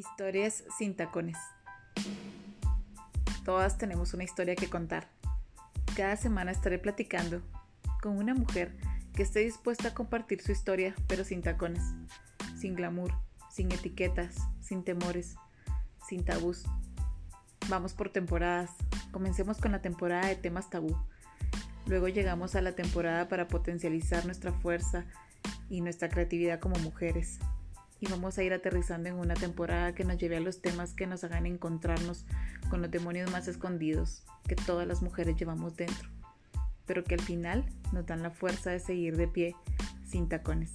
Historias sin tacones. Todas tenemos una historia que contar. Cada semana estaré platicando con una mujer que esté dispuesta a compartir su historia, pero sin tacones, sin glamour, sin etiquetas, sin temores, sin tabús. Vamos por temporadas. Comencemos con la temporada de temas tabú. Luego llegamos a la temporada para potencializar nuestra fuerza y nuestra creatividad como mujeres y vamos a ir aterrizando en una temporada que nos lleve a los temas que nos hagan encontrarnos con los demonios más escondidos que todas las mujeres llevamos dentro, pero que al final nos dan la fuerza de seguir de pie sin tacones.